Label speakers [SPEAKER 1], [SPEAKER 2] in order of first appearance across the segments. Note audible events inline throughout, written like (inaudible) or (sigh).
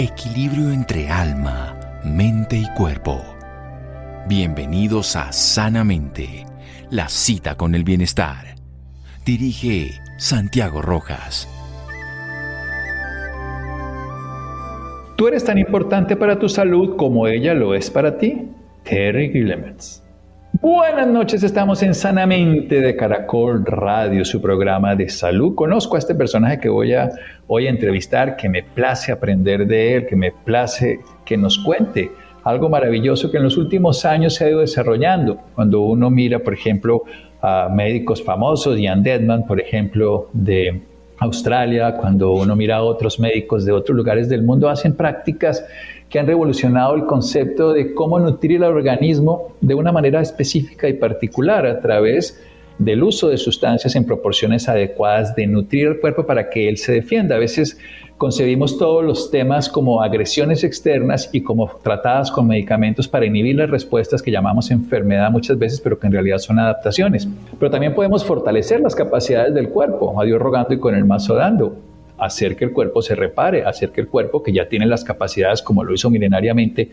[SPEAKER 1] Equilibrio entre alma, mente y cuerpo. Bienvenidos a Sanamente, la cita con el bienestar. Dirige Santiago Rojas.
[SPEAKER 2] Tú eres tan importante para tu salud como ella lo es para ti. Terry Guillemets. Buenas noches, estamos en Sanamente de Caracol Radio, su programa de salud. Conozco a este personaje que voy a hoy entrevistar, que me place aprender de él, que me place que nos cuente algo maravilloso que en los últimos años se ha ido desarrollando. Cuando uno mira, por ejemplo, a médicos famosos, Ian Deadman, por ejemplo, de Australia, cuando uno mira a otros médicos de otros lugares del mundo, hacen prácticas que han revolucionado el concepto de cómo nutrir el organismo de una manera específica y particular a través del uso de sustancias en proporciones adecuadas, de nutrir el cuerpo para que él se defienda. A veces concebimos todos los temas como agresiones externas y como tratadas con medicamentos para inhibir las respuestas que llamamos enfermedad muchas veces, pero que en realidad son adaptaciones. Pero también podemos fortalecer las capacidades del cuerpo, a Dios rogando y con el mazo dando hacer que el cuerpo se repare, hacer que el cuerpo, que ya tiene las capacidades como lo hizo milenariamente,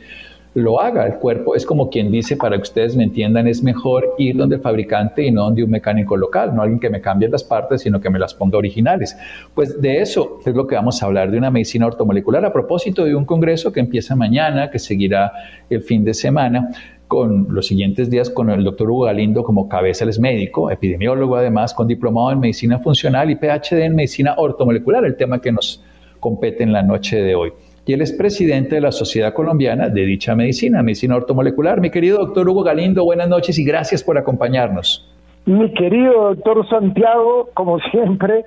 [SPEAKER 2] lo haga. El cuerpo es como quien dice, para que ustedes me entiendan, es mejor ir donde el fabricante y no donde un mecánico local, no alguien que me cambie las partes, sino que me las ponga originales. Pues de eso es lo que vamos a hablar, de una medicina ortomolecular a propósito de un congreso que empieza mañana, que seguirá el fin de semana con los siguientes días con el doctor Hugo Galindo como cabeza, es médico, epidemiólogo además, con diplomado en medicina funcional y PhD en medicina ortomolecular, el tema que nos compete en la noche de hoy. Y él es presidente de la Sociedad Colombiana de dicha medicina, medicina ortomolecular. Mi querido doctor Hugo Galindo, buenas noches y gracias por acompañarnos.
[SPEAKER 3] Mi querido doctor Santiago, como (laughs) siempre,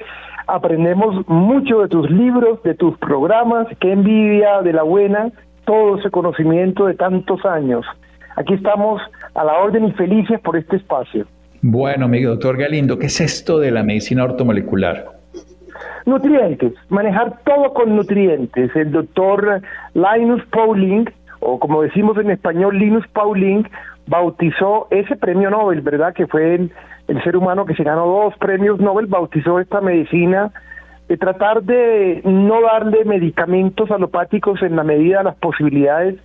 [SPEAKER 3] aprendemos mucho de tus libros, de tus programas, qué envidia de la buena, todo ese conocimiento de tantos años. Aquí estamos a la orden y felices por este espacio.
[SPEAKER 2] Bueno, mi doctor Galindo, ¿qué es esto de la medicina ortomolecular?
[SPEAKER 3] Nutrientes, manejar todo con nutrientes. El doctor Linus Pauling, o como decimos en español, Linus Pauling, bautizó ese premio Nobel, ¿verdad? Que fue el, el ser humano que se ganó dos premios Nobel, bautizó esta medicina de tratar de no darle medicamentos alopáticos en la medida de las posibilidades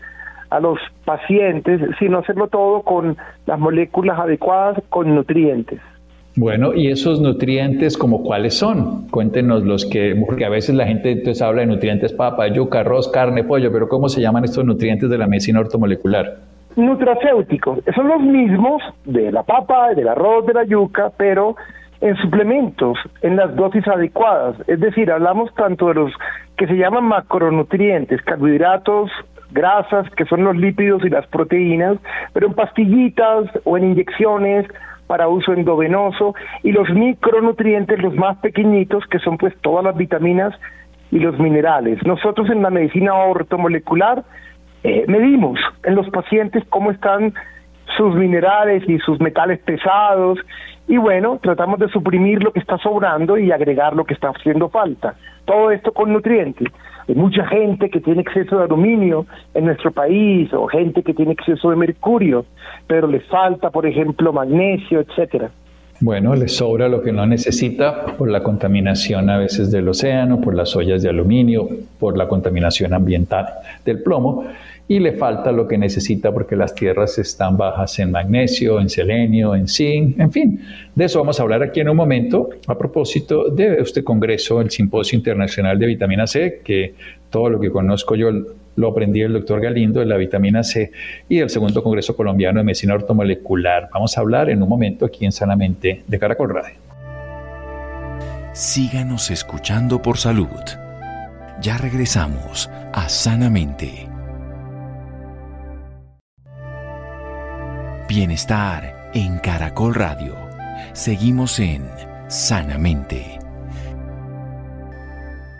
[SPEAKER 3] a los pacientes, sino hacerlo todo con las moléculas adecuadas, con nutrientes.
[SPEAKER 2] Bueno, y esos nutrientes, como cuáles son? Cuéntenos los que, porque a veces la gente entonces habla de nutrientes papa, yuca, arroz, carne, pollo, pero ¿cómo se llaman estos nutrientes de la medicina ortomolecular?
[SPEAKER 3] Nutracéuticos, son los mismos de la papa, del arroz, de la yuca, pero en suplementos, en las dosis adecuadas. Es decir, hablamos tanto de los que se llaman macronutrientes, carbohidratos, grasas, que son los lípidos y las proteínas, pero en pastillitas o en inyecciones para uso endovenoso, y los micronutrientes, los más pequeñitos, que son pues todas las vitaminas y los minerales. Nosotros en la medicina ortomolecular eh, medimos en los pacientes cómo están sus minerales y sus metales pesados y bueno, tratamos de suprimir lo que está sobrando y agregar lo que está haciendo falta. Todo esto con nutrientes. Hay mucha gente que tiene exceso de aluminio en nuestro país o gente que tiene exceso de mercurio, pero les falta, por ejemplo, magnesio, etcétera.
[SPEAKER 2] Bueno, le sobra lo que no necesita por la contaminación a veces del océano, por las ollas de aluminio, por la contaminación ambiental del plomo y le falta lo que necesita porque las tierras están bajas en magnesio, en selenio, en zinc, en fin. De eso vamos a hablar aquí en un momento a propósito de este congreso, el Simposio Internacional de Vitamina C, que todo lo que conozco yo lo aprendí del doctor Galindo de la vitamina C y del segundo Congreso Colombiano de Medicina Ortomolecular. Vamos a hablar en un momento aquí en Sanamente de Caracol Radio.
[SPEAKER 1] Síganos escuchando por salud. Ya regresamos a Sanamente. Bienestar en Caracol Radio. Seguimos en Sanamente.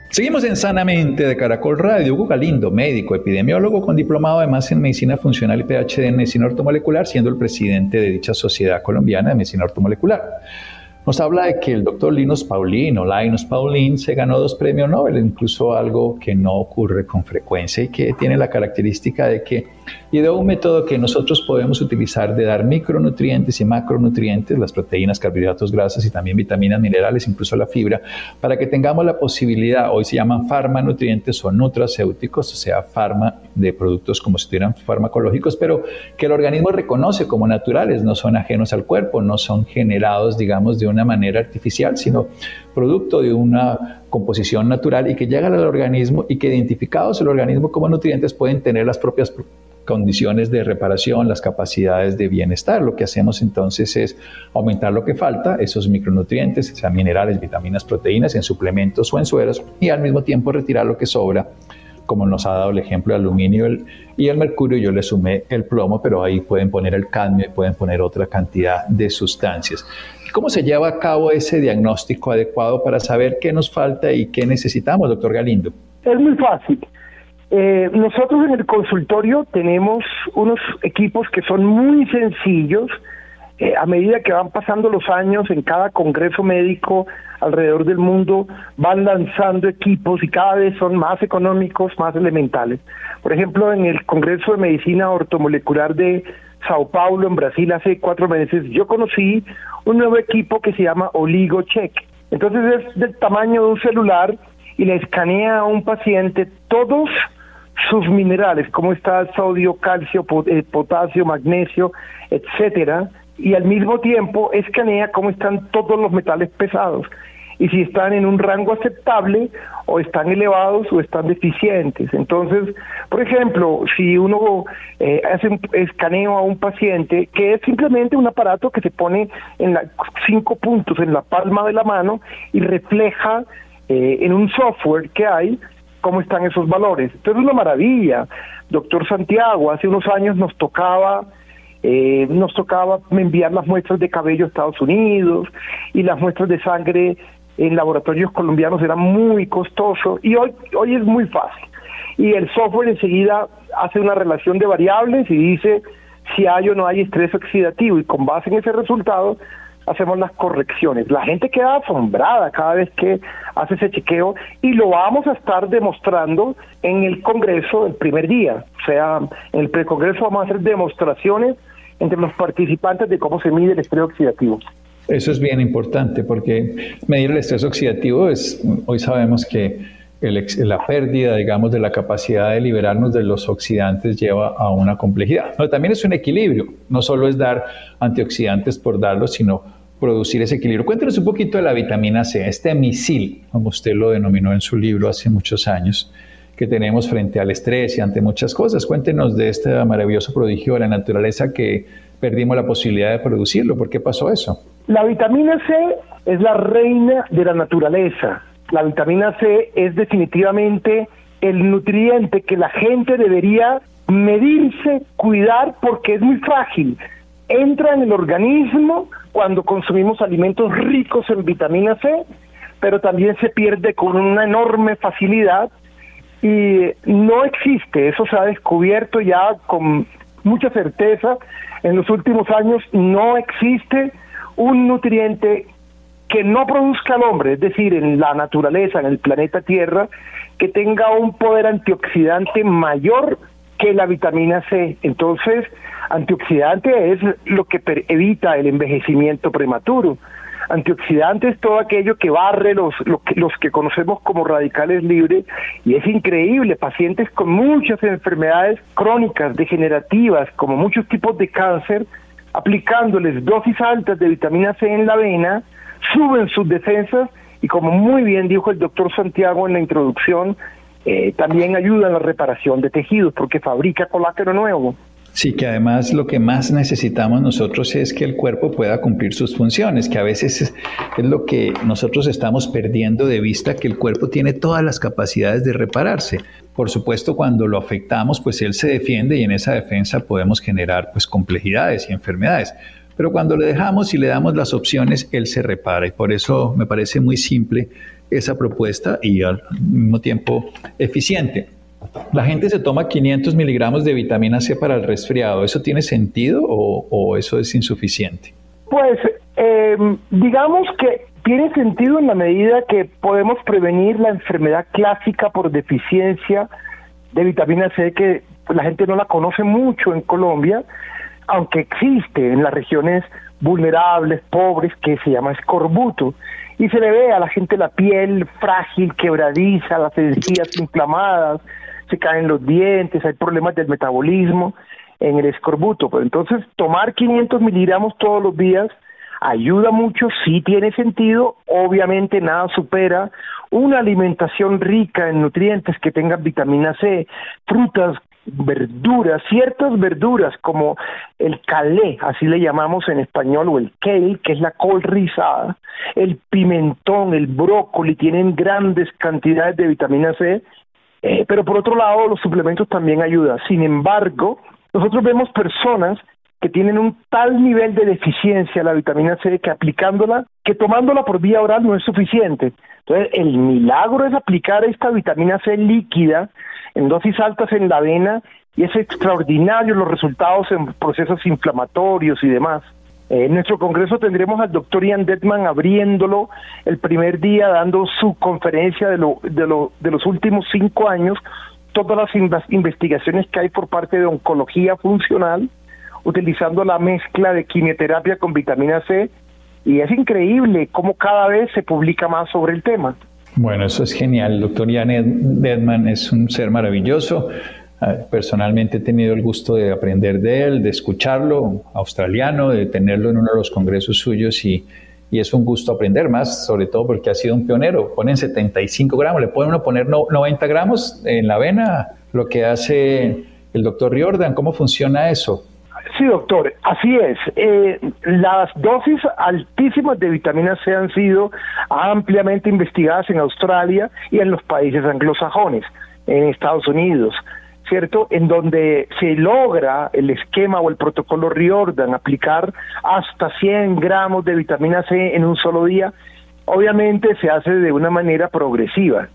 [SPEAKER 2] Seguimos en Sanamente de Caracol Radio. Hugo Galindo, médico, epidemiólogo con diplomado además en medicina funcional y PhD en medicina ortomolecular, siendo el presidente de dicha sociedad colombiana de medicina ortomolecular. Nos habla de que el doctor Linus Pauling o Linus Pauling se ganó dos premios Nobel, incluso algo que no ocurre con frecuencia y que tiene la característica de que ideó un método que nosotros podemos utilizar de dar micronutrientes y macronutrientes, las proteínas, carbohidratos, grasas y también vitaminas, minerales, incluso la fibra, para que tengamos la posibilidad, hoy se llaman farmanutrientes o nutracéuticos, o sea, farma de productos como si estuvieran farmacológicos, pero que el organismo reconoce como naturales, no son ajenos al cuerpo, no son generados, digamos, de una manera artificial, sino producto de una composición natural y que llegan al organismo y que identificados el organismo como nutrientes pueden tener las propias condiciones de reparación, las capacidades de bienestar. Lo que hacemos entonces es aumentar lo que falta, esos micronutrientes, sean minerales, vitaminas, proteínas, en suplementos o en sueros, y al mismo tiempo retirar lo que sobra como nos ha dado el ejemplo de aluminio y el mercurio, yo le sumé el plomo, pero ahí pueden poner el cadmio y pueden poner otra cantidad de sustancias. ¿Cómo se lleva a cabo ese diagnóstico adecuado para saber qué nos falta y qué necesitamos, doctor Galindo?
[SPEAKER 3] Es muy fácil. Eh, nosotros en el consultorio tenemos unos equipos que son muy sencillos. Eh, a medida que van pasando los años en cada congreso médico alrededor del mundo van lanzando equipos y cada vez son más económicos, más elementales. Por ejemplo, en el Congreso de Medicina Ortomolecular de Sao Paulo, en Brasil, hace cuatro meses, yo conocí un nuevo equipo que se llama OligoCheck. Entonces es del tamaño de un celular y le escanea a un paciente todos sus minerales, como está sodio, calcio, eh, potasio, magnesio, etcétera, y al mismo tiempo escanea cómo están todos los metales pesados y si están en un rango aceptable o están elevados o están deficientes. Entonces, por ejemplo, si uno eh, hace un escaneo a un paciente, que es simplemente un aparato que se pone en la, cinco puntos en la palma de la mano y refleja eh, en un software que hay cómo están esos valores. Entonces es una maravilla. Doctor Santiago, hace unos años nos tocaba eh, nos tocaba enviar las muestras de cabello a Estados Unidos y las muestras de sangre en laboratorios colombianos era muy costoso y hoy, hoy es muy fácil. Y el software enseguida hace una relación de variables y dice si hay o no hay estrés oxidativo y con base en ese resultado hacemos las correcciones. La gente queda asombrada cada vez que hace ese chequeo y lo vamos a estar demostrando en el Congreso el primer día. O sea, en el precongreso vamos a hacer demostraciones entre los participantes de cómo se mide el estrés oxidativo.
[SPEAKER 2] Eso es bien importante porque medir el estrés oxidativo es, hoy sabemos que la pérdida, digamos, de la capacidad de liberarnos de los oxidantes lleva a una complejidad. Pero también es un equilibrio, no solo es dar antioxidantes por darlos, sino producir ese equilibrio. Cuéntenos un poquito de la vitamina C, este misil, como usted lo denominó en su libro hace muchos años, que tenemos frente al estrés y ante muchas cosas. Cuéntenos de este maravilloso prodigio de la naturaleza que perdimos la posibilidad de producirlo. ¿Por qué pasó eso?
[SPEAKER 3] La vitamina C es la reina de la naturaleza. La vitamina C es definitivamente el nutriente que la gente debería medirse, cuidar, porque es muy frágil. Entra en el organismo cuando consumimos alimentos ricos en vitamina C, pero también se pierde con una enorme facilidad y no existe, eso se ha descubierto ya con mucha certeza en los últimos años, no existe un nutriente que no produzca al hombre, es decir, en la naturaleza, en el planeta Tierra, que tenga un poder antioxidante mayor que la vitamina C. Entonces, antioxidante es lo que evita el envejecimiento prematuro. Antioxidante es todo aquello que barre los, los que conocemos como radicales libres y es increíble, pacientes con muchas enfermedades crónicas, degenerativas, como muchos tipos de cáncer, aplicándoles dosis altas de vitamina C en la vena, suben sus defensas y como muy bien dijo el doctor Santiago en la introducción, eh, también ayuda en la reparación de tejidos porque fabrica colágeno nuevo.
[SPEAKER 2] Sí, que además lo que más necesitamos nosotros es que el cuerpo pueda cumplir sus funciones, que a veces es, lo que nosotros estamos perdiendo de vista, que el cuerpo tiene todas las capacidades de repararse. Por supuesto, cuando lo afectamos, pues él se defiende y en esa defensa podemos generar pues complejidades y enfermedades. Pero cuando le dejamos y le damos las opciones, él se repara y por eso me parece muy simple esa propuesta y al mismo tiempo eficiente. La gente se toma 500 miligramos de vitamina C para el resfriado. ¿Eso tiene sentido o, eso es insuficiente?
[SPEAKER 3] Pues Eh, digamos que tiene sentido en la medida que podemos prevenir la enfermedad clásica por deficiencia de vitamina C que la gente no la conoce mucho en Colombia, aunque existe en las regiones vulnerables, pobres, que se llama escorbuto. Y se le ve a la gente la piel frágil, quebradiza, las encías inflamadas, se caen los dientes, hay problemas del metabolismo en el escorbuto. Pues entonces, tomar 500 miligramos todos los días ayuda mucho, sí tiene sentido, obviamente nada supera una alimentación rica en nutrientes que tengan vitamina C, frutas, verduras, ciertas verduras como el calé, así le llamamos en español, o el kale, que es la col rizada, el pimentón, el brócoli, tienen grandes cantidades de vitamina C, eh, pero por otro lado los suplementos también ayudan. Sin embargo, nosotros vemos personas que tienen un tal nivel de deficiencia de la vitamina C que aplicándola, que tomándola por vía oral no es suficiente. Entonces, el milagro es aplicar esta vitamina C líquida en dosis altas en la vena y es extraordinario los resultados en procesos inflamatorios y demás. En nuestro congreso tendremos al doctor Ian Detman abriéndolo el primer día, dando su conferencia de, lo, de, lo, de los últimos cinco años, todas las investigaciones que hay por parte de oncología funcional, utilizando la mezcla de quimioterapia con vitamina C y es increíble cómo cada vez se publica más sobre el tema.
[SPEAKER 2] Bueno, eso es genial. El doctor Jan Dedman es un ser maravilloso. Ah, personalmente he tenido el gusto de aprender de él, de escucharlo, australiano, de tenerlo en uno de los congresos suyos y, es un gusto aprender más, sobre todo porque ha sido un pionero. Ponen 75 gramos, le pueden uno poner 90 gramos en la avena, lo que hace el doctor Riordan. ¿Cómo funciona eso?
[SPEAKER 3] Sí, doctor, así es. Eh, las dosis altísimas de vitamina C han sido ampliamente investigadas en Australia y en los países anglosajones, en Estados Unidos, ¿cierto? En donde se logra el esquema o el protocolo Riordan, aplicar hasta 100 gramos de vitamina C en un solo día. Obviamente se hace de una manera progresiva.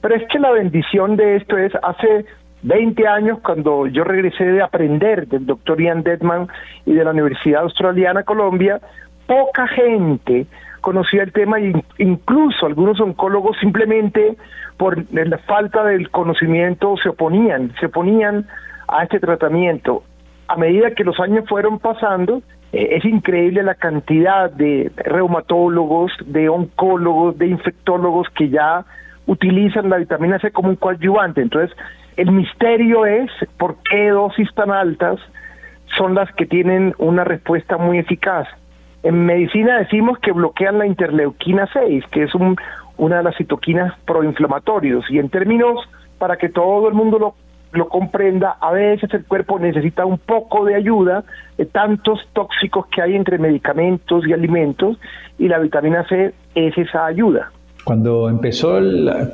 [SPEAKER 3] Pero es que la bendición de esto es, hace 20 años cuando yo regresé de aprender del doctor Ian Detman y de la Universidad Australiana Colombia, poca gente conocía el tema e incluso algunos oncólogos simplemente por la falta del conocimiento se oponían, se oponían a este tratamiento. A medida que los años fueron pasando, eh, es increíble la cantidad de reumatólogos, de oncólogos, de infectólogos que ya utilizan la vitamina C como un coadyuvante. Entonces, el misterio es por qué dosis tan altas son las que tienen una respuesta muy eficaz. En medicina decimos que bloquean la interleuquina 6, que es una de las citoquinas proinflamatorios. Y en términos, para que todo el mundo lo, lo comprenda, a veces el cuerpo necesita un poco de ayuda de tantos tóxicos que hay entre medicamentos y alimentos, y la vitamina C es esa ayuda.
[SPEAKER 2] Cuando empezó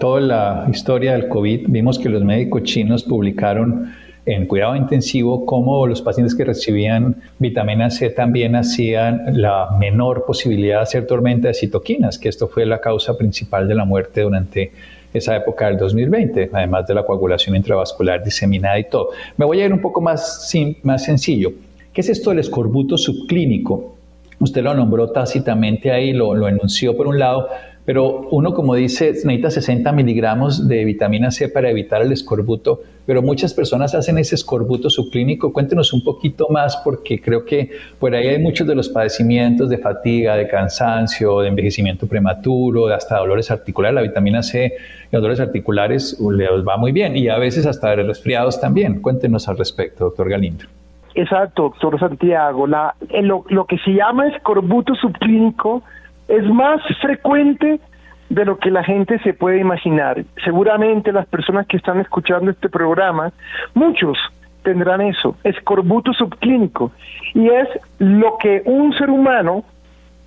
[SPEAKER 2] toda la historia del COVID, vimos que los médicos chinos publicaron en cuidado intensivo cómo los pacientes que recibían vitamina C también hacían la menor posibilidad de hacer tormenta de citoquinas, que esto fue la causa principal de la muerte durante esa época del 2020, además de la coagulación intravascular diseminada y todo. Me voy a ir un poco más, más sencillo. ¿Qué es esto del escorbuto subclínico? Usted lo nombró tácitamente ahí, lo, lo enunció por un lado, pero uno, como dice, necesita 60 miligramos de vitamina C para evitar el escorbuto, pero muchas personas hacen ese escorbuto subclínico. Cuéntenos un poquito más porque creo que por ahí hay muchos de los padecimientos de fatiga, de cansancio, de envejecimiento prematuro, hasta dolores articulares. La vitamina C, los dolores articulares les va muy bien y a veces hasta de resfriados también. Cuéntenos al respecto, doctor Galindo.
[SPEAKER 3] Exacto, doctor Santiago. La, lo, lo que se llama escorbuto subclínico es más frecuente de lo que la gente se puede imaginar. Seguramente las personas que están escuchando este programa, muchos tendrán eso, escorbuto subclínico, y es lo que un ser humano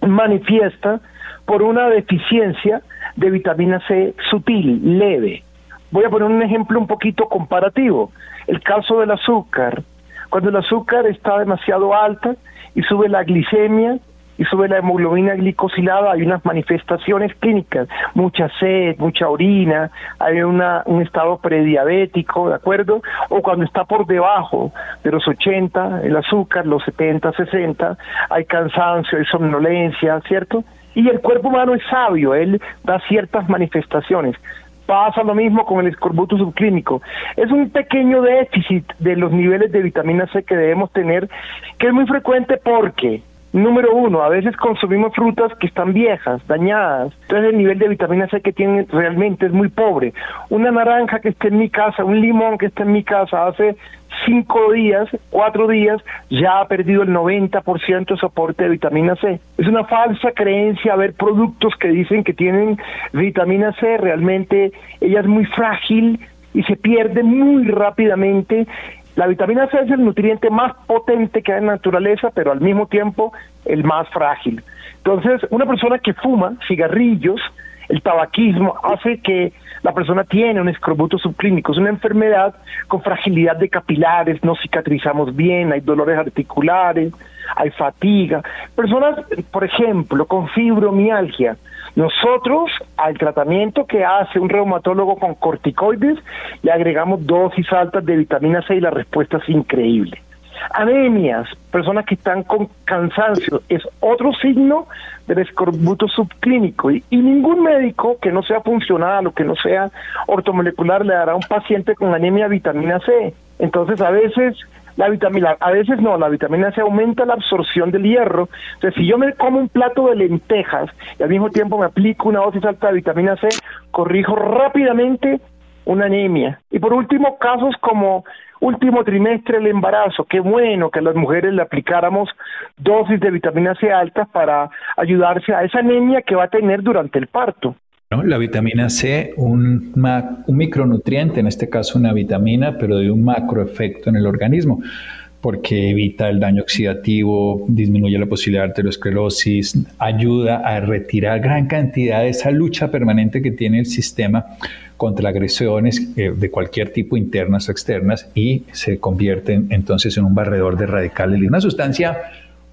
[SPEAKER 3] manifiesta por una deficiencia de vitamina C sutil, leve. Voy a poner un ejemplo un poquito comparativo. El caso del azúcar. Cuando el azúcar está demasiado alta y sube la glicemia, y sube la hemoglobina glicosilada, hay unas manifestaciones clínicas, mucha sed, mucha orina, hay una, un estado prediabético, ¿de acuerdo? O cuando está por debajo de los 80, el azúcar, los 70, 60, hay cansancio, hay somnolencia, ¿cierto? Y el cuerpo humano es sabio, él da ciertas manifestaciones. Pasa lo mismo con el escorbuto subclínico. Es un pequeño déficit de los niveles de vitamina C que debemos tener, que es muy frecuente porque Número uno, a veces consumimos frutas que están viejas, dañadas, entonces el nivel de vitamina C que tienen realmente es muy pobre. Una naranja que esté en mi casa, un limón que esté en mi casa hace cinco días, cuatro días, ya ha perdido el 90% de soporte de vitamina C. Es una falsa creencia ver productos que dicen que tienen vitamina C, realmente ella es muy frágil y se pierde muy rápidamente la vitamina C es el nutriente más potente que hay en la naturaleza, pero al mismo tiempo el más frágil. Entonces, una persona que fuma cigarrillos, el tabaquismo hace que la persona tiene un escorbuto subclínico, es una enfermedad con fragilidad de capilares, no cicatrizamos bien, hay dolores articulares, hay fatiga. Personas, por ejemplo, con fibromialgia, nosotros al tratamiento que hace un reumatólogo con corticoides le agregamos dosis altas de vitamina C y la respuesta es increíble. Anemias, personas que están con cansancio, es otro signo del escorbuto subclínico y, ningún médico que no sea funcional o que no sea ortomolecular le dará a un paciente con anemia vitamina C. Entonces a veces la vitamina, a veces no, la vitamina C aumenta la absorción del hierro. Entonces, si yo me como un plato de lentejas y al mismo tiempo me aplico una dosis alta de vitamina C, corrijo rápidamente una anemia. Y por último, casos como último trimestre del embarazo, qué bueno que a las mujeres le aplicáramos dosis de vitamina C altas para ayudarse a esa anemia que va a tener durante el parto.
[SPEAKER 2] La vitamina C, un, un micronutriente, en este caso una vitamina, pero de un macroefecto en el organismo porque evita el daño oxidativo, disminuye la posibilidad de arteriosclerosis, ayuda a retirar gran cantidad de esa lucha permanente que tiene el sistema contra agresiones eh, de cualquier tipo, internas o externas, y se convierte entonces en un barredor de radicales y una sustancia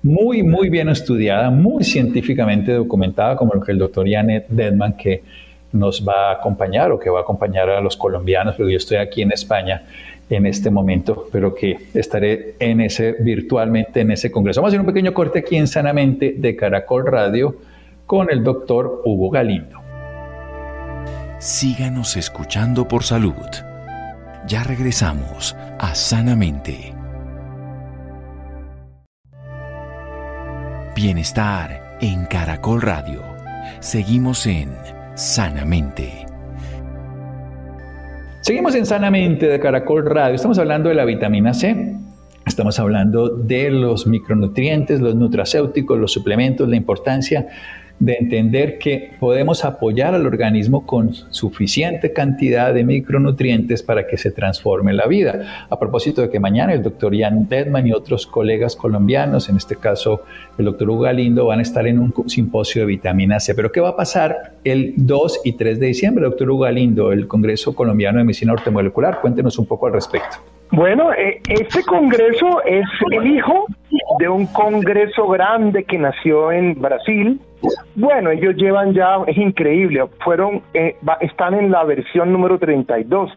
[SPEAKER 2] muy, muy bien estudiada, muy científicamente documentada, como lo que el doctor Janet Dedman, que nos va a acompañar o que va a acompañar a los colombianos, porque yo estoy aquí en España en este momento, pero que estaré en ese virtualmente en ese congreso. Vamos a hacer un pequeño corte aquí en Sanamente de Caracol Radio con el doctor Hugo Galindo.
[SPEAKER 1] Síganos escuchando por salud. Ya regresamos a Sanamente. Bienestar en Caracol Radio. Seguimos en Sanamente.
[SPEAKER 2] Seguimos en Sanamente de Caracol Radio. Estamos hablando de la vitamina C. Estamos hablando de los micronutrientes, los nutracéuticos, los suplementos, la importancia de entender que podemos apoyar al organismo con suficiente cantidad de micronutrientes para que se transforme la vida. A propósito de que mañana el doctor Jan Dedman y otros colegas colombianos, en este caso el doctor Hugo Galindo, van a estar en un simposio de vitamina C. Pero ¿qué va a pasar el 2 y 3 de diciembre, doctor Hugo Galindo, el Congreso Colombiano de Medicina Ortomolecular? Cuéntenos un poco al respecto.
[SPEAKER 3] Bueno, eh, este congreso es el hijo de un congreso grande que nació en Brasil. Bueno, ellos llevan ya, es increíble, fueron, eh, están en la versión número 32.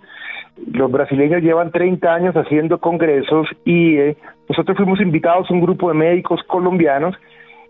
[SPEAKER 3] Los brasileños llevan 30 años haciendo congresos y eh, nosotros fuimos invitados a un grupo de médicos colombianos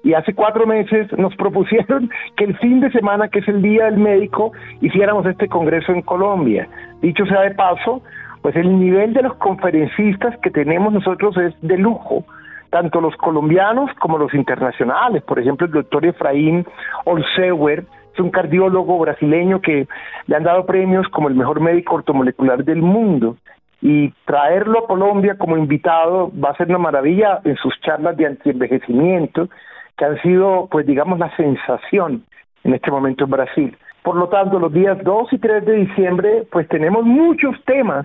[SPEAKER 3] y hace cuatro meses nos (laughs) propusieron que el fin de semana, que es el Día del Médico, hiciéramos este congreso en Colombia. Dicho sea de paso, pues el nivel de los conferencistas que tenemos nosotros es de lujo, tanto los colombianos como los internacionales. Por ejemplo, el doctor Efraín Olseuer es un cardiólogo brasileño que le han dado premios como el mejor médico ortomolecular del mundo. Y traerlo a Colombia como invitado va a ser una maravilla en sus charlas de antienvejecimiento, que han sido, pues digamos, la sensación en este momento en Brasil. Por lo tanto, los días 2 y 3 de diciembre, pues tenemos muchos temas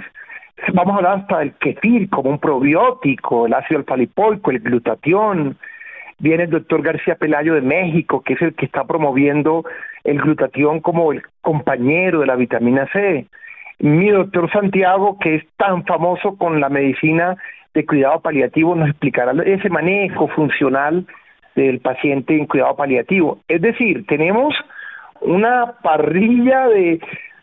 [SPEAKER 3] Vamos a hablar hasta del kefir como un probiótico, el ácido alfa-lipoico, el glutatión. Viene el doctor García Pelayo de México, que es el que está promoviendo el glutatión como el compañero de la vitamina C. Mi doctor Santiago, que es tan famoso con la medicina de cuidado paliativo, nos explicará ese manejo funcional del paciente en cuidado paliativo. Es decir, tenemos una parrilla de,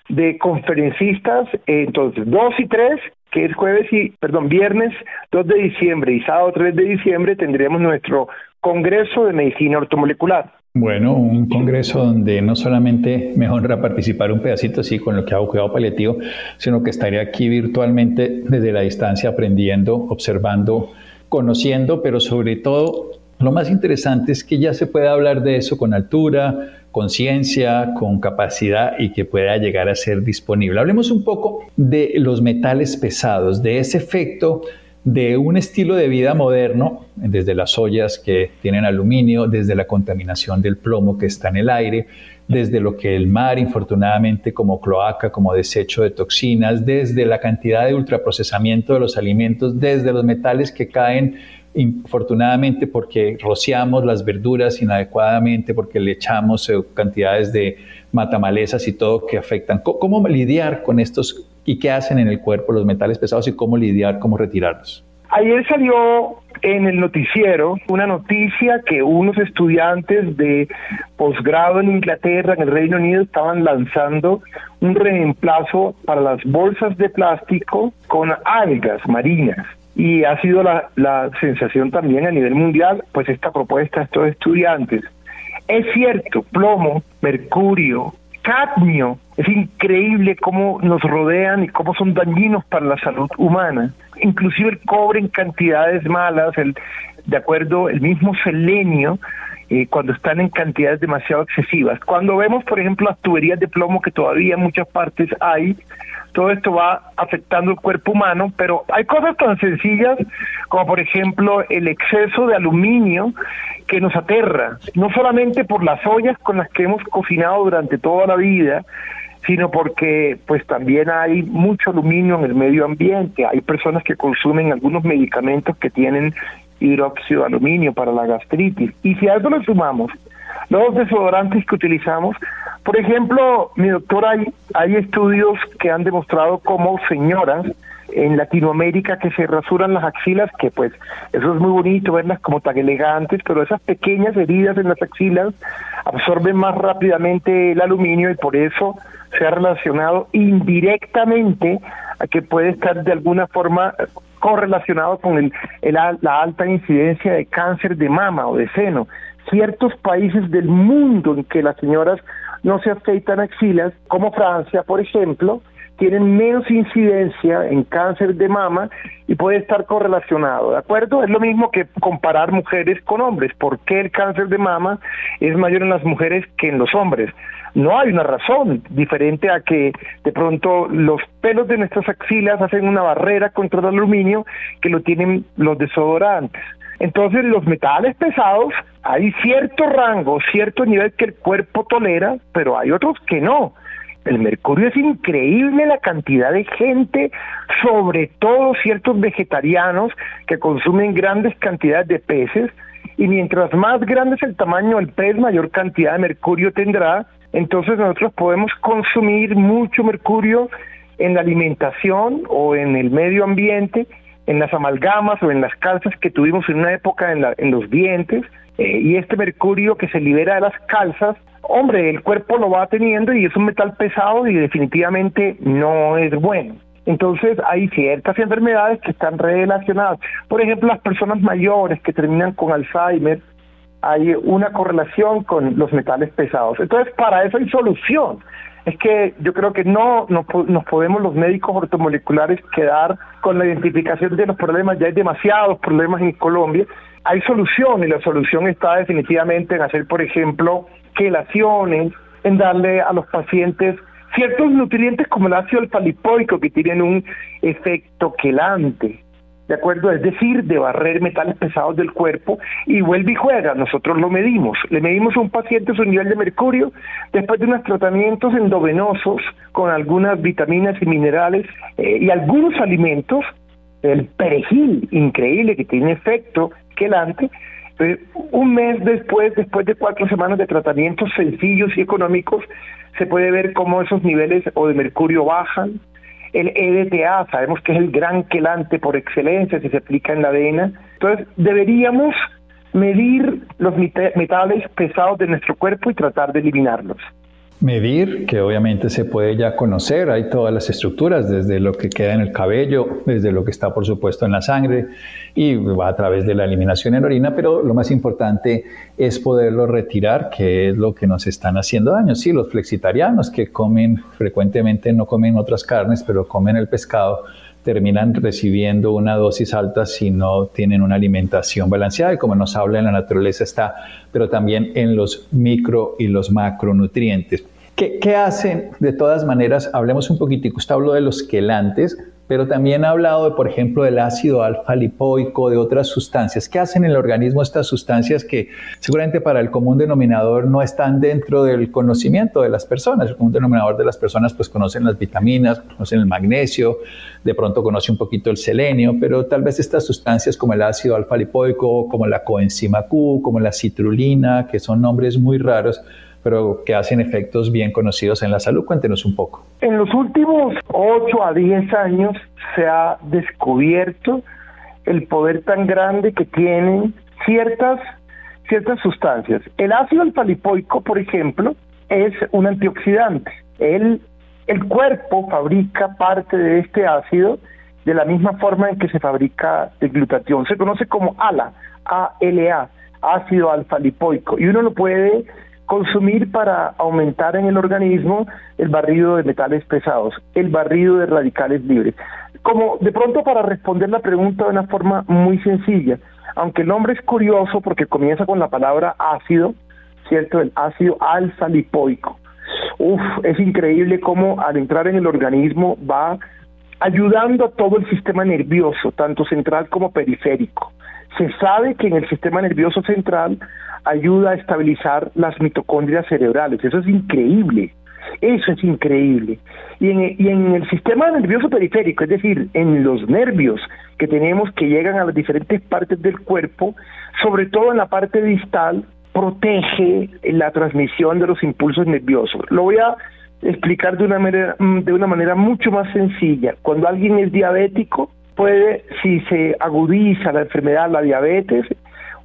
[SPEAKER 3] de conferencistas, entonces dos y tres, que es jueves y, perdón, viernes 2 de diciembre y sábado 3 de diciembre tendremos nuestro Congreso de Medicina Ortomolecular.
[SPEAKER 2] Bueno, un congreso donde no solamente me honra participar un pedacito así con lo que hago cuidado paliativo, sino que estaré aquí virtualmente desde la distancia aprendiendo, observando, conociendo, pero sobre todo lo más interesante es que ya se puede hablar de eso con altura, conciencia, con capacidad y que pueda llegar a ser disponible. Hablemos un poco de los metales pesados, de ese efecto de un estilo de vida moderno, desde las ollas que tienen aluminio, desde la contaminación del plomo que está en el aire, desde lo que el mar, infortunadamente, como cloaca, como desecho de toxinas, desde la cantidad de ultraprocesamiento de los alimentos, desde los metales que caen infortunadamente porque rociamos las verduras inadecuadamente, porque le echamos eh, cantidades de matamalezas y todo que afectan. ¿Cómo lidiar con estos y qué hacen en el cuerpo los metales pesados y cómo lidiar, cómo retirarlos.
[SPEAKER 3] Ayer salió en el noticiero una noticia que unos estudiantes de posgrado en Inglaterra, en el Reino Unido, estaban lanzando un reemplazo para las bolsas de plástico con algas marinas. Y ha sido la, la sensación también a nivel mundial, pues esta propuesta de estos estudiantes. Es cierto, plomo, mercurio, cadmio. Es increíble cómo nos rodean y cómo son dañinos para la salud humana. Inclusive el cobre en cantidades malas, el, de acuerdo, el mismo selenio, eh, cuando están en cantidades demasiado excesivas. Cuando vemos, por ejemplo, las tuberías de plomo que todavía en muchas partes hay, todo esto va afectando el cuerpo humano, pero hay cosas tan sencillas como por ejemplo el exceso de aluminio que nos aterra, no solamente por las ollas con las que hemos cocinado durante toda la vida, sino porque pues también hay mucho aluminio en el medio ambiente, hay personas que consumen algunos medicamentos que tienen hidróxido de aluminio para la gastritis, y si a eso le sumamos los desodorantes que utilizamos, por ejemplo, mi doctor, hay, hay estudios que han demostrado cómo señoras en Latinoamérica que se rasuran las axilas, que pues eso es muy bonito verlas como tan elegantes, pero esas pequeñas heridas en las axilas absorben más rápidamente el aluminio y por eso se ha relacionado indirectamente a que puede estar de alguna forma correlacionado con el, la alta incidencia de cáncer de mama o de seno. Ciertos países del mundo en que las señoras no se afeitan axilas, como Francia, por ejemplo, tienen menos incidencia en cáncer de mama y puede estar correlacionado, ¿de acuerdo? Es lo mismo que comparar mujeres con hombres. ¿Por qué el cáncer de mama es mayor en las mujeres que en los hombres? No hay una razón diferente a que de pronto los pelos de nuestras axilas hacen una barrera contra el aluminio que lo tienen los desodorantes. Entonces los metales pesados, hay cierto rango, cierto nivel que el cuerpo tolera, pero hay otros que no. El mercurio es increíble la cantidad de gente, sobre todo ciertos vegetarianos que consumen grandes cantidades de peces, y mientras más grande es el tamaño del pez, mayor cantidad de mercurio tendrá. Entonces nosotros podemos consumir mucho mercurio en la alimentación o en el medio ambiente, en las amalgamas o en las calzas que tuvimos en una época en, en los dientes, eh, y este mercurio que se libera de las calzas hombre, el cuerpo lo va teniendo y es un metal pesado y definitivamente no es bueno. Entonces hay ciertas enfermedades que están relacionadas. Por ejemplo, las personas mayores que terminan con Alzheimer, hay una correlación con los metales pesados. Entonces, para eso hay solución. Es que yo creo que no nos, podemos los médicos ortomoleculares quedar con la identificación de los problemas. Ya hay demasiados problemas en Colombia. Hay solución y la solución está definitivamente en hacer, por ejemplo, quelaciones, en darle a los pacientes ciertos nutrientes como el ácido alfa lipoico que tienen un efecto quelante, ¿de acuerdo? Es decir, de barrer metales pesados del cuerpo y vuelve y juega. Nosotros lo medimos. Le medimos a un paciente su nivel de mercurio después de unos tratamientos endovenosos con algunas vitaminas y minerales eh, y algunos alimentos. El perejil, increíble, que tiene efecto quelante, un mes después, después de cuatro semanas de tratamientos sencillos y económicos, se puede ver cómo esos niveles o de mercurio bajan. El EDTA, sabemos que es el gran quelante por excelencia si se aplica en la avena. Entonces, deberíamos medir los metales pesados de nuestro cuerpo y tratar de eliminarlos
[SPEAKER 2] medir, que obviamente se puede ya conocer, hay todas las estructuras, desde lo que queda en el cabello, desde lo que está por supuesto en la sangre y va a través de la eliminación en orina, pero lo más importante es poderlo retirar, que es lo que nos están haciendo daño. Sí, los flexitarianos que comen frecuentemente, no comen otras carnes, pero comen el pescado, terminan recibiendo una dosis alta si no tienen una alimentación balanceada y como nos habla en la naturaleza está, pero también en los micro y los macronutrientes. ¿Qué, hacen? De todas maneras, hablemos un poquitico, usted habló de los quelantes, pero también ha hablado, de, por ejemplo, del ácido alfa-lipoico, de otras sustancias. ¿Qué hacen en el organismo estas sustancias que seguramente para el común denominador no están dentro del conocimiento de las personas? El común denominador de las personas pues conocen las vitaminas, conocen el magnesio, de pronto conoce un poquito el selenio, pero tal vez estas sustancias como el ácido alfa-lipoico, como la coenzima Q, como la citrulina, que son nombres muy raros, pero que hacen efectos bien conocidos en la salud. Cuéntenos un poco.
[SPEAKER 3] En los últimos 8 a 10 años se ha descubierto el poder tan grande que tienen ciertas, ciertas sustancias. El ácido alfa-lipoico, por ejemplo, es un antioxidante. El, el cuerpo fabrica parte de este ácido de la misma forma en que se fabrica el glutatión. Se conoce como ALA, ALA, ácido alfa-lipoico, y uno lo puede consumir para aumentar en el organismo el barrido de metales pesados, el barrido de radicales libres. Como de pronto para responder la pregunta de una forma muy sencilla, aunque el nombre es curioso porque comienza con la palabra ácido, ¿cierto? El ácido alfa lipoico. Uf, es increíble cómo al entrar en el organismo va ayudando a todo el sistema nervioso, tanto central como periférico. Se sabe que en el sistema nervioso central ayuda a estabilizar las mitocondrias cerebrales. Eso es increíble. Eso es increíble. Y en, y en, el sistema nervioso periférico, es decir, en los nervios que tenemos que llegan a las diferentes partes del cuerpo, sobre todo en la parte distal, protege la transmisión de los impulsos nerviosos. Lo voy a explicar de una manera, de una manera mucho más sencilla. Cuando alguien es diabético, puede, si se agudiza la enfermedad, la diabetes,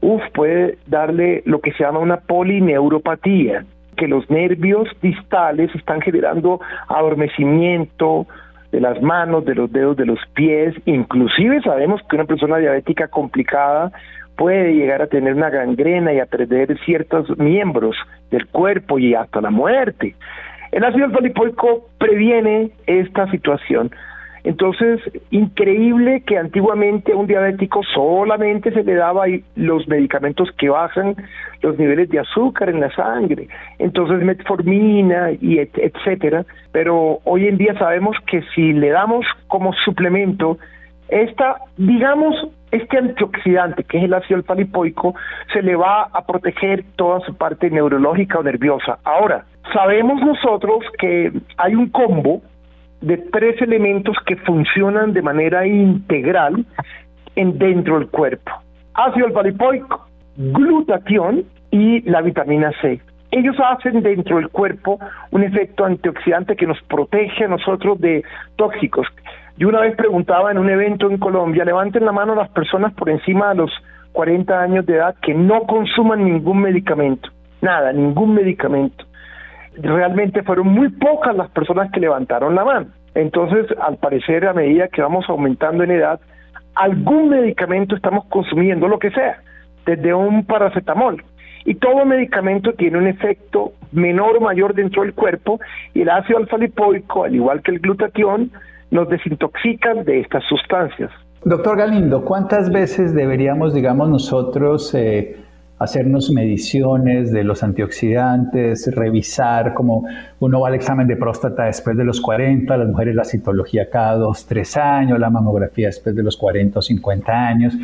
[SPEAKER 3] uf, puede darle lo que se llama una polineuropatía, que los nervios distales están generando adormecimiento de las manos, de los dedos, de los pies, inclusive sabemos que una persona diabética complicada puede llegar a tener una gangrena y a perder ciertos miembros del cuerpo y hasta la muerte. El ácido alfa previene esta situación. Entonces, increíble que antiguamente a un diabético solamente se le daba los medicamentos que bajan los niveles de azúcar en la sangre, entonces metformina y etcétera, pero hoy en día sabemos que si le damos como suplemento esta, digamos, este antioxidante, que es el ácido alfa se le va a proteger toda su parte neurológica o nerviosa. Ahora, sabemos nosotros que hay un combo de tres elementos que funcionan de manera integral en dentro del cuerpo. Ácido alfa glutatión y la vitamina C. Ellos hacen dentro del cuerpo un efecto antioxidante que nos protege a nosotros de tóxicos. Yo una vez preguntaba en un evento en Colombia, levanten la mano las personas por encima de los 40 años de edad que no consuman ningún medicamento. Nada, ningún medicamento realmente fueron muy pocas las personas que levantaron la mano. Entonces, al parecer, a medida que vamos aumentando en edad, algún medicamento estamos consumiendo, lo que sea, desde un paracetamol. Y todo medicamento tiene un efecto menor o mayor dentro del cuerpo y el ácido alfa-lipoico, al igual que el glutatión, nos desintoxican de estas sustancias.
[SPEAKER 2] Doctor Galindo, ¿cuántas veces deberíamos, digamos, nosotros eh, hacernos mediciones de los antioxidantes, revisar como uno va al examen de próstata después de los 40, las mujeres la citología cada 2, 3 años, la mamografía después de los 40 o 50 años.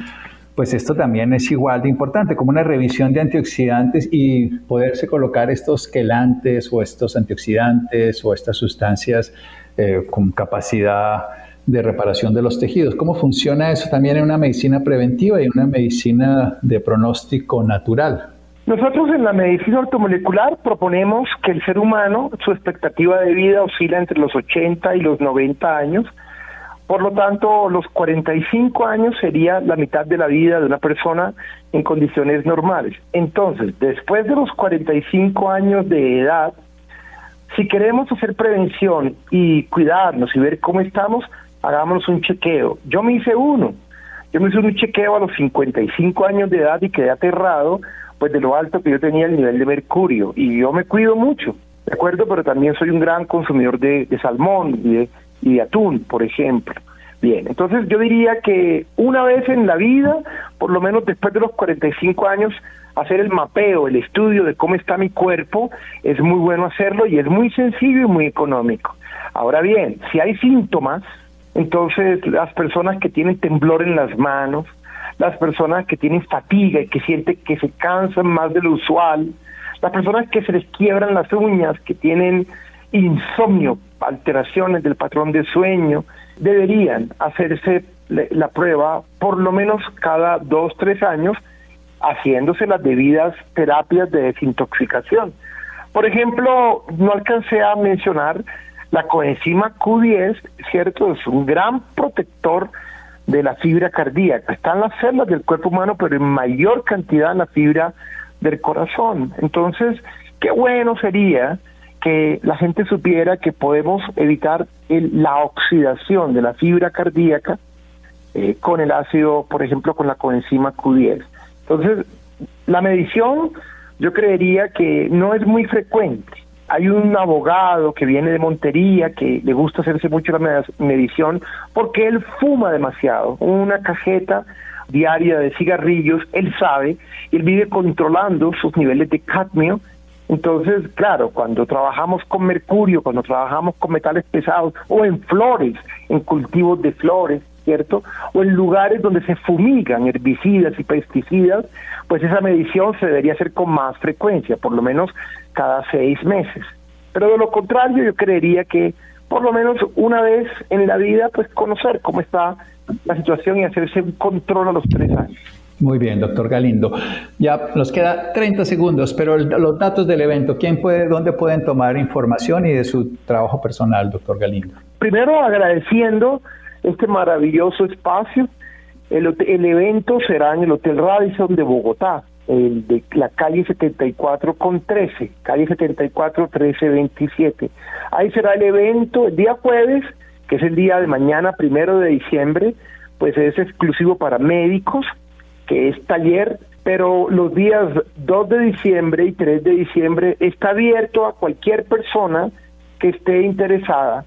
[SPEAKER 2] Pues esto también es igual de importante, como una revisión de antioxidantes y poderse colocar estos quelantes o estos antioxidantes o estas sustancias eh, con capacidad de reparación de los tejidos. ¿Cómo funciona eso también en una medicina preventiva y una medicina de pronóstico natural?
[SPEAKER 3] Nosotros en la medicina ortomolecular proponemos que el ser humano, su expectativa de vida oscila entre los 80 y los 90 años. Por lo tanto, los 45 años sería la mitad de la vida de una persona en condiciones normales. Entonces, después de los 45 años de edad, si queremos hacer prevención y cuidarnos y ver cómo estamos, hagámonos un chequeo. Yo me hice uno. Yo me hice un chequeo a los 55 años de edad y quedé aterrado pues de lo alto que yo tenía el nivel de mercurio y yo me cuido mucho, ¿de acuerdo? Pero también soy un gran consumidor de, salmón y de y de atún, por ejemplo. Bien, entonces yo diría que una vez en la vida, por lo menos después de los 45 años, hacer el mapeo, el estudio de cómo está mi cuerpo, es muy bueno hacerlo y es muy sencillo y muy económico. Ahora bien, si hay síntomas, entonces las personas que tienen temblor en las manos, las personas que tienen fatiga y que sienten que se cansan más de lo usual, las personas que se les quiebran las uñas, que tienen insomnio, alteraciones del patrón de sueño, deberían hacerse la prueba por lo menos cada dos, tres años, haciéndose las debidas terapias de desintoxicación. Por ejemplo, no alcancé a mencionar la coenzima Q10, ¿cierto? Es un gran protector de la fibra cardíaca. Están las células del cuerpo humano, pero en mayor cantidad en la fibra del corazón. Entonces, qué bueno sería que la gente supiera que podemos evitar la oxidación de la fibra cardíaca eh, con el ácido, por ejemplo, con la coenzima Q10. Entonces, la medición yo creería que no es muy frecuente. Hay un abogado que viene de Montería que le gusta hacerse mucho la medición porque él fuma demasiado. Una cajeta diaria de cigarrillos, él sabe, él vive controlando sus niveles de cadmio entonces, claro, cuando trabajamos con mercurio, cuando trabajamos con metales pesados o en flores, en cultivos de flores, ¿cierto? O en lugares donde se fumigan herbicidas y pesticidas, pues esa medición se debería hacer con más frecuencia, por lo menos cada seis meses. Pero de lo contrario, yo creería que por lo menos una vez en la vida, pues conocer cómo está la situación y hacerse un control a los tres años.
[SPEAKER 2] Muy bien, doctor Galindo. Ya nos queda 30 segundos, pero los datos del evento, ¿quién puede, dónde pueden tomar información y de su trabajo personal, doctor Galindo?
[SPEAKER 3] Primero agradeciendo este maravilloso espacio. El, el evento será en el Hotel Radisson de Bogotá, el de la calle 74 con 13, calle 74 13 27. Ahí será el evento el día jueves, que es el día de mañana, primero de diciembre, pues es exclusivo para médicos que es taller, pero los días 2 de diciembre y 3 de diciembre está abierto a cualquier persona que esté interesada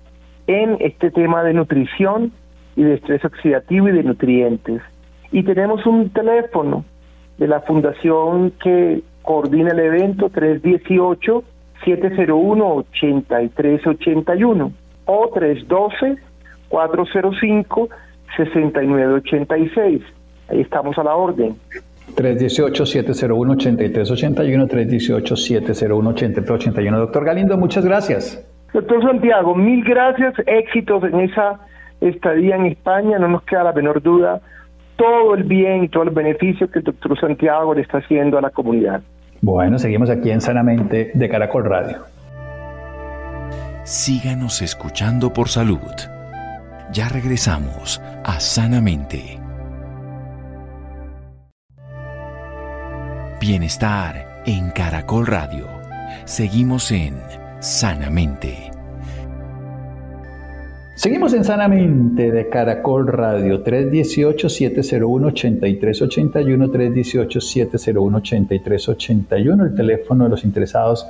[SPEAKER 3] en este tema de nutrición y de estrés oxidativo y de nutrientes. Y tenemos un teléfono de la fundación que coordina el evento 318 701 8381 o 312 405 6986 Ahí estamos a la orden.
[SPEAKER 2] 318-701-8381, 318-701-8381. Doctor Galindo, muchas gracias.
[SPEAKER 3] Doctor Santiago, mil gracias, éxitos en esa estadía en España, no nos queda la menor duda, todo el bien y todo el beneficio que el doctor Santiago le está haciendo a la comunidad.
[SPEAKER 2] Bueno, seguimos aquí en Sanamente de Caracol Radio.
[SPEAKER 1] Síganos escuchando por salud. Ya regresamos a Sanamente. Bienestar en Caracol Radio. Seguimos en Sanamente.
[SPEAKER 2] Seguimos en Sanamente de Caracol Radio 318-701-8381, 318-701-8381, el teléfono de los interesados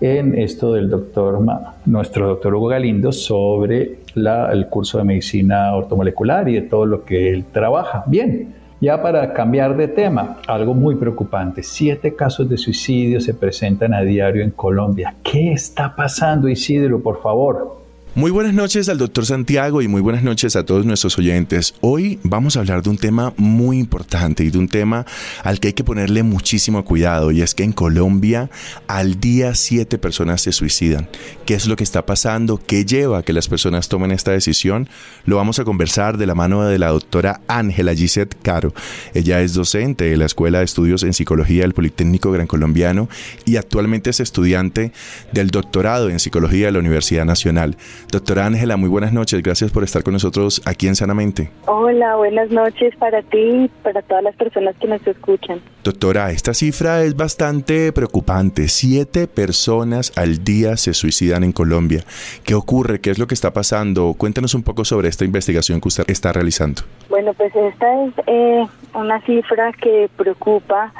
[SPEAKER 2] en esto del doctor, nuestro doctor Hugo Galindo, sobre el curso de medicina ortomolecular y de todo lo que él trabaja. Bien, ya para cambiar de tema, algo muy preocupante. Siete casos de suicidio se presentan a diario en Colombia. ¿Qué está pasando, Isidro, por favor?
[SPEAKER 4] Muy buenas noches al doctor Santiago y muy buenas noches a todos nuestros oyentes. Hoy vamos a hablar de un tema muy importante y de un tema al que hay que ponerle muchísimo cuidado y es que en Colombia al día siete personas se suicidan. ¿Qué es lo que está pasando? ¿Qué lleva a que las personas tomen esta decisión? Lo vamos a conversar de la mano de la doctora Ángela Gisette Caro. Ella es docente de la Escuela de Estudios en Psicología del Politécnico Gran Colombiano y actualmente es estudiante del doctorado en Psicología de la Universidad Nacional. Doctora Ángela, muy buenas noches. Gracias por estar con nosotros aquí en Sanamente.
[SPEAKER 5] Hola, buenas noches para ti y para todas las personas que nos escuchan.
[SPEAKER 4] Doctora, esta cifra es bastante preocupante. Siete personas al día se suicidan en Colombia. ¿Qué ocurre? ¿Qué es lo que está pasando? Cuéntanos un poco sobre esta investigación que usted está realizando.
[SPEAKER 5] Bueno, pues esta es eh, una cifra que preocupa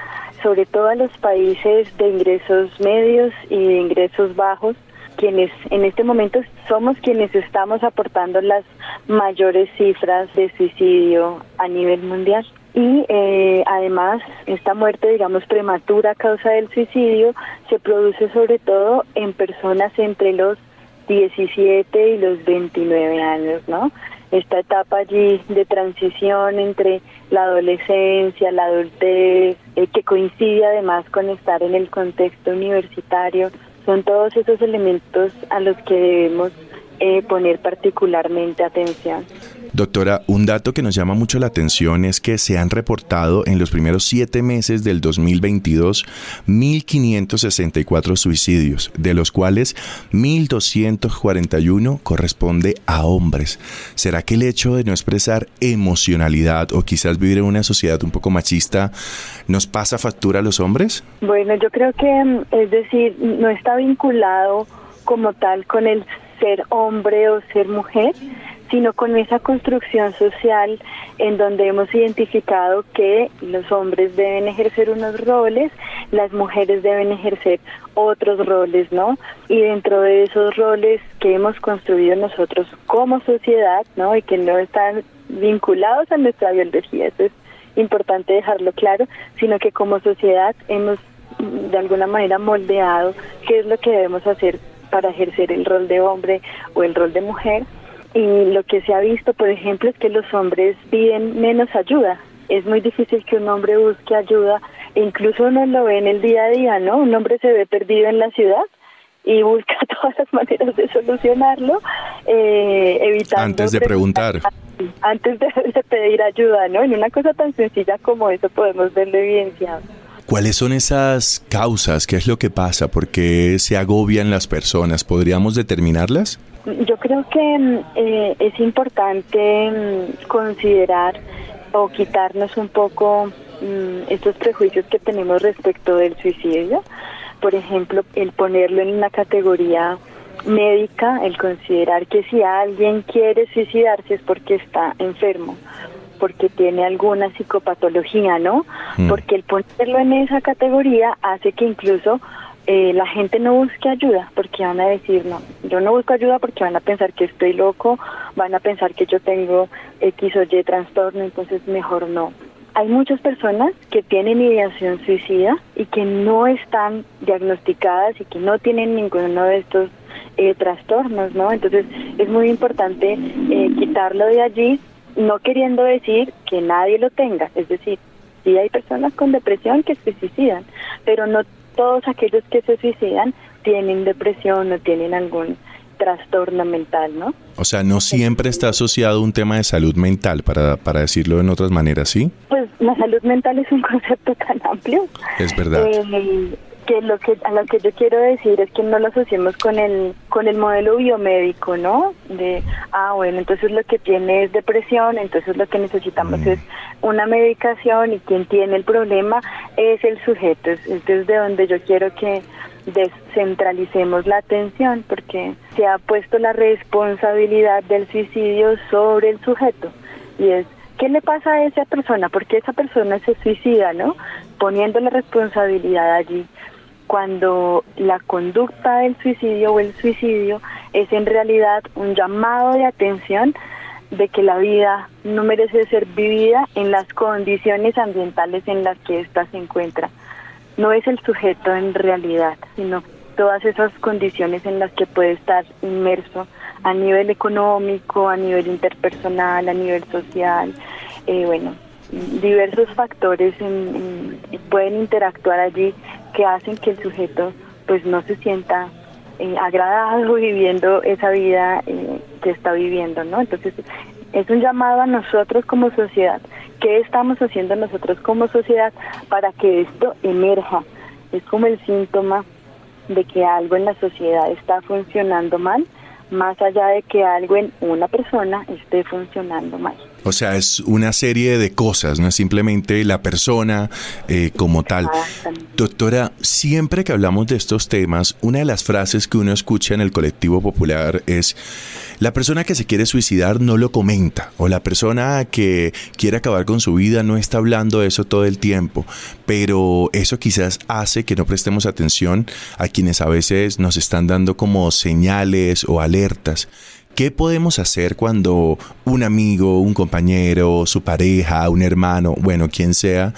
[SPEAKER 5] sobre todo a los países de ingresos medios y de ingresos bajos, quienes en este momento somos quienes estamos aportando las mayores cifras de suicidio a nivel mundial. Y eh, además, esta muerte, digamos, prematura a causa del suicidio se produce sobre todo en personas entre los 17 y los 29 años, ¿no? Esta etapa allí de transición entre la adolescencia, la adultez, eh, que coincide además con estar en el contexto universitario, son todos esos elementos a los que debemos eh, poner particularmente atención.
[SPEAKER 4] Doctora, un dato que nos llama mucho la atención es que se han reportado en los primeros siete meses del 2022 1.564 suicidios, de los cuales 1.241 corresponde a hombres. ¿Será que el hecho de no expresar emocionalidad o quizás vivir en una sociedad un poco machista nos pasa factura a los hombres?
[SPEAKER 5] Bueno, yo creo que, es decir, no está vinculado como tal con el ser hombre o ser mujer, sino con esa construcción social en donde hemos identificado que los hombres deben ejercer unos roles, las mujeres deben ejercer otros roles, ¿no? Y dentro de esos roles que hemos construido nosotros como sociedad, ¿no? Y que no están vinculados a nuestra biología, eso es importante dejarlo claro, sino que como sociedad hemos de alguna manera moldeado qué es lo que debemos hacer para ejercer el rol de hombre o el rol de mujer y lo que se ha visto, por ejemplo, es que los hombres piden menos ayuda. Es muy difícil que un hombre busque ayuda, incluso uno lo ve en el día a día, ¿no? Un hombre se ve perdido en la ciudad y busca (laughs) todas las maneras de solucionarlo, eh, evitando...
[SPEAKER 4] Antes de preguntar.
[SPEAKER 5] Antes de, (laughs) de, pedir ayuda, ¿no? En una cosa tan sencilla como eso podemos verlo evidenciado.
[SPEAKER 4] ¿Cuáles son esas causas? ¿Qué es lo que pasa? ¿Por qué se agobian las personas? ¿Podríamos determinarlas?
[SPEAKER 5] Yo creo que mm, eh, es importante mm, considerar o quitarnos un poco mm, estos prejuicios que tenemos respecto del suicidio. Por ejemplo, el ponerlo en una categoría médica, el considerar que si alguien quiere suicidarse es porque está enfermo porque tiene alguna psicopatología, ¿no? Porque el ponerlo en esa categoría hace que incluso eh, la gente no busque ayuda porque van a decir, no, yo no busco ayuda porque van a pensar que estoy loco, van a pensar que yo tengo X o Y trastorno, entonces mejor no. Hay muchas personas que tienen ideación suicida y que no están diagnosticadas y que no tienen ninguno de estos eh, trastornos, ¿no? Entonces es muy importante eh, quitarlo de allí, no queriendo decir que nadie lo tenga, es decir, sí hay personas con depresión que se suicidan, pero no todos aquellos que se suicidan tienen depresión o tienen algún trastorno mental, ¿no?
[SPEAKER 4] O sea, no siempre está asociado un tema de salud mental, para, para decirlo en otras maneras, ¿sí?
[SPEAKER 5] Pues la salud mental es un (laughs) concepto tan amplio.
[SPEAKER 4] Es verdad.
[SPEAKER 5] Eh, que lo que a lo que yo quiero decir es que no lo asociemos con el con el modelo biomédico, ¿no? De ah, bueno, entonces lo que tiene es depresión, entonces lo que necesitamos mm. es una medicación y quien tiene el problema es el sujeto. Es de donde yo quiero que descentralicemos la atención porque se ha puesto la responsabilidad del suicidio sobre el sujeto y es ¿qué le pasa a esa persona? Porque esa persona se suicida, ¿no? Poniendo la responsabilidad allí cuando la conducta del suicidio o el suicidio es en realidad un llamado de atención de que la vida no merece ser vivida en las condiciones ambientales en las que ésta se encuentra. No es el sujeto en realidad, sino todas esas condiciones en las que puede estar inmerso a nivel económico, a nivel interpersonal, a nivel social, eh, bueno, diversos factores pueden interactuar allí que hacen que el sujeto pues no se sienta eh, agradado viviendo esa vida eh, que está viviendo, ¿no? Entonces es un llamado a nosotros como sociedad. ¿Qué estamos haciendo nosotros como sociedad para que esto emerja? Es como el síntoma de que algo en la sociedad está funcionando mal más allá de que algo en una persona esté funcionando mal.
[SPEAKER 4] O sea, es una serie de cosas, no es simplemente la persona eh, como tal. Doctora, siempre que hablamos de estos temas, una de las frases que uno escucha en el colectivo popular es, la persona que se quiere suicidar no lo comenta, o la persona que quiere acabar con su vida no está hablando de eso todo el tiempo, pero eso quizás hace que no prestemos atención a quienes a veces nos están dando como señales o alertas. ¿Qué podemos hacer cuando un amigo, un compañero, su pareja, un hermano, bueno, quien sea,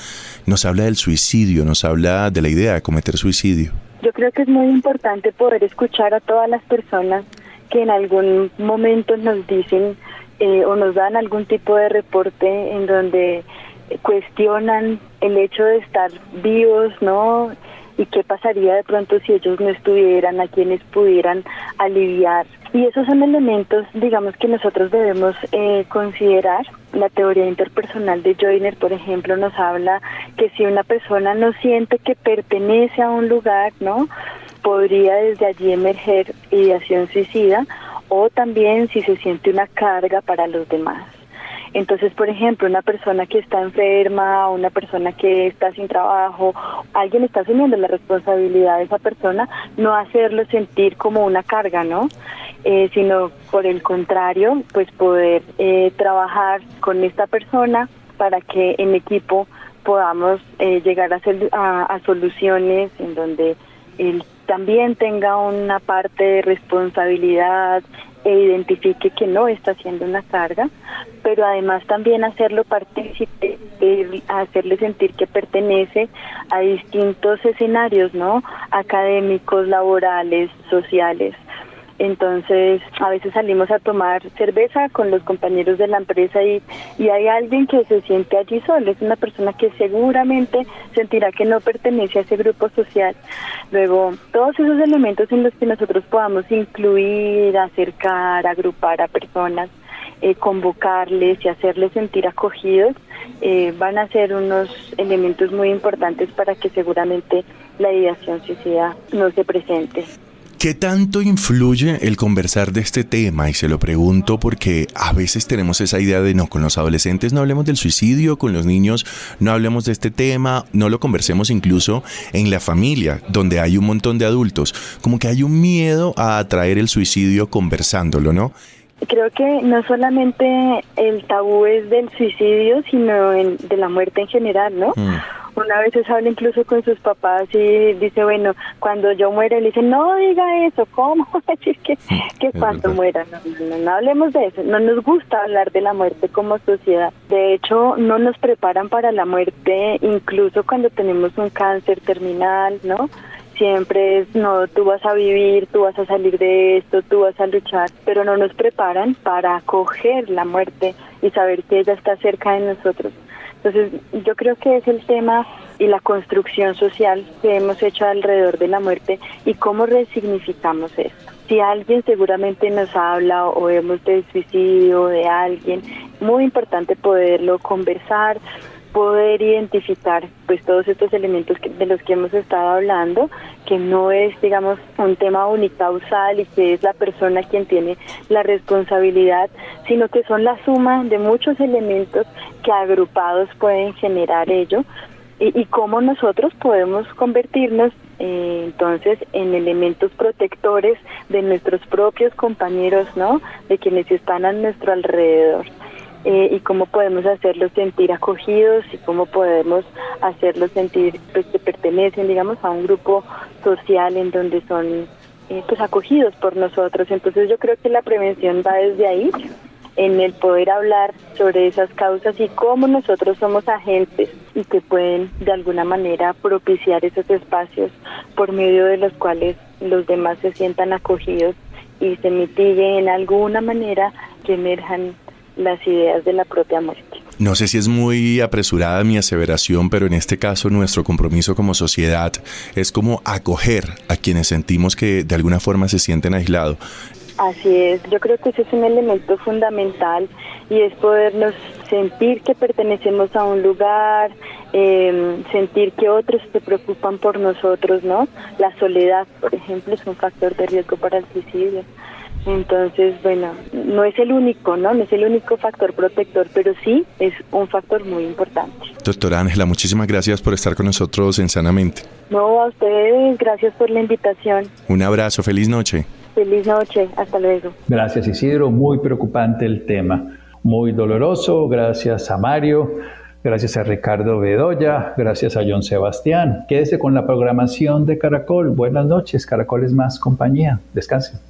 [SPEAKER 4] nos habla del suicidio, nos habla de la idea de cometer suicidio?
[SPEAKER 5] Yo creo que es muy importante poder escuchar a todas las personas que en algún momento nos dicen eh, o nos dan algún tipo de reporte en donde cuestionan el hecho de estar vivos, ¿no? Y qué pasaría de pronto si ellos no estuvieran, a quienes pudieran aliviar y esos son elementos, digamos, que nosotros debemos eh, considerar. La teoría interpersonal de Joyner, por ejemplo, nos habla que si una persona no siente que pertenece a un lugar, ¿no? Podría desde allí emerger ideación suicida o también si se siente una carga para los demás. Entonces, por ejemplo, una persona que está enferma, una persona que está sin trabajo, alguien está asumiendo la responsabilidad de esa persona, no hacerlo sentir como una carga, ¿no? Eh, sino por el contrario, pues poder eh, trabajar con esta persona para que en equipo podamos eh, llegar a, hacer, a soluciones en donde él también tenga una parte de responsabilidad, identifique que no está haciendo una carga, pero además también hacerlo partícipe, hacerle sentir que pertenece a distintos escenarios, ¿no? Académicos, laborales, sociales. Entonces, a veces salimos a tomar cerveza con los compañeros de la empresa y, y hay alguien que se siente allí solo, es una persona que seguramente sentirá que no pertenece a ese grupo social. Luego, todos esos elementos en los que nosotros podamos incluir, acercar, agrupar a personas, eh, convocarles y hacerles sentir acogidos, eh, van a ser unos elementos muy importantes para que seguramente la ideación suicida no se presente.
[SPEAKER 4] ¿Qué tanto influye el conversar de este tema? Y se lo pregunto porque a veces tenemos esa idea de no, con los adolescentes no hablemos del suicidio, con los niños no hablemos de este tema, no lo conversemos incluso en la familia, donde hay un montón de adultos. Como que hay un miedo a atraer el suicidio conversándolo, ¿no?
[SPEAKER 5] Creo que no solamente el tabú es del suicidio, sino de la muerte en general, ¿no? Mm. Una vez se habla incluso con sus papás y dice, bueno, cuando yo muera, le dice, no diga eso, ¿cómo decir que, que cuando muera? No, no, hablemos de eso, no nos gusta hablar de la muerte como sociedad. De hecho, no nos preparan para la muerte incluso cuando tenemos un cáncer terminal, ¿no? siempre es, no, tú vas a vivir, tú vas a salir de esto, tú vas a luchar, pero no nos preparan para acoger la muerte y saber que ella está cerca de nosotros. Entonces, yo creo que es el tema y la construcción social que hemos hecho alrededor de la muerte y cómo resignificamos esto. Si alguien seguramente nos habla o vemos del suicidio de alguien, muy importante poderlo conversar, poder identificar pues todos estos elementos de los que hemos estado hablando, que no es digamos un tema unicausal y que es la persona quien tiene la responsabilidad, sino que son la suma de muchos elementos que agrupados pueden generar ello y, cómo nosotros podemos convertirnos eh, entonces en elementos protectores de nuestros propios compañeros, ¿no? De quienes están a nuestro alrededor. Eh, y cómo podemos hacerlos sentir acogidos y cómo podemos hacerlos sentir pues, que pertenecen, digamos, a un grupo social en donde son eh, pues acogidos por nosotros. Entonces yo creo que la prevención va desde ahí en el poder hablar sobre esas causas y cómo nosotros somos agentes y que pueden de alguna manera propiciar esos espacios por medio de los cuales los demás se sientan acogidos y se mitiguen en alguna manera que emerjan las ideas de la propia muerte.
[SPEAKER 4] No sé si es muy apresurada mi aseveración, pero en este caso nuestro compromiso como sociedad es como acoger a quienes sentimos que de alguna forma se sienten aislados.
[SPEAKER 5] Así es, yo creo que ese es un elemento fundamental y es podernos sentir que pertenecemos a un lugar, em, sentir que otros se preocupan por nosotros, ¿no? La soledad, por ejemplo, es un factor de riesgo para el suicidio. Entonces, bueno, no es el único, ¿no? No es el único factor protector, pero sí es un factor muy importante.
[SPEAKER 4] Doctora Ángela, muchísimas gracias por estar con nosotros en Sanamente.
[SPEAKER 5] No, a ustedes, gracias por la invitación.
[SPEAKER 4] Un abrazo, feliz noche.
[SPEAKER 5] Feliz noche, hasta luego.
[SPEAKER 2] Gracias Isidro, muy preocupante el tema, muy doloroso, gracias a Mario. Gracias a Ricardo Bedoya, gracias a John Sebastián. Quédese con la programación de Caracol. Buenas noches, Caracol es más compañía. Descansen.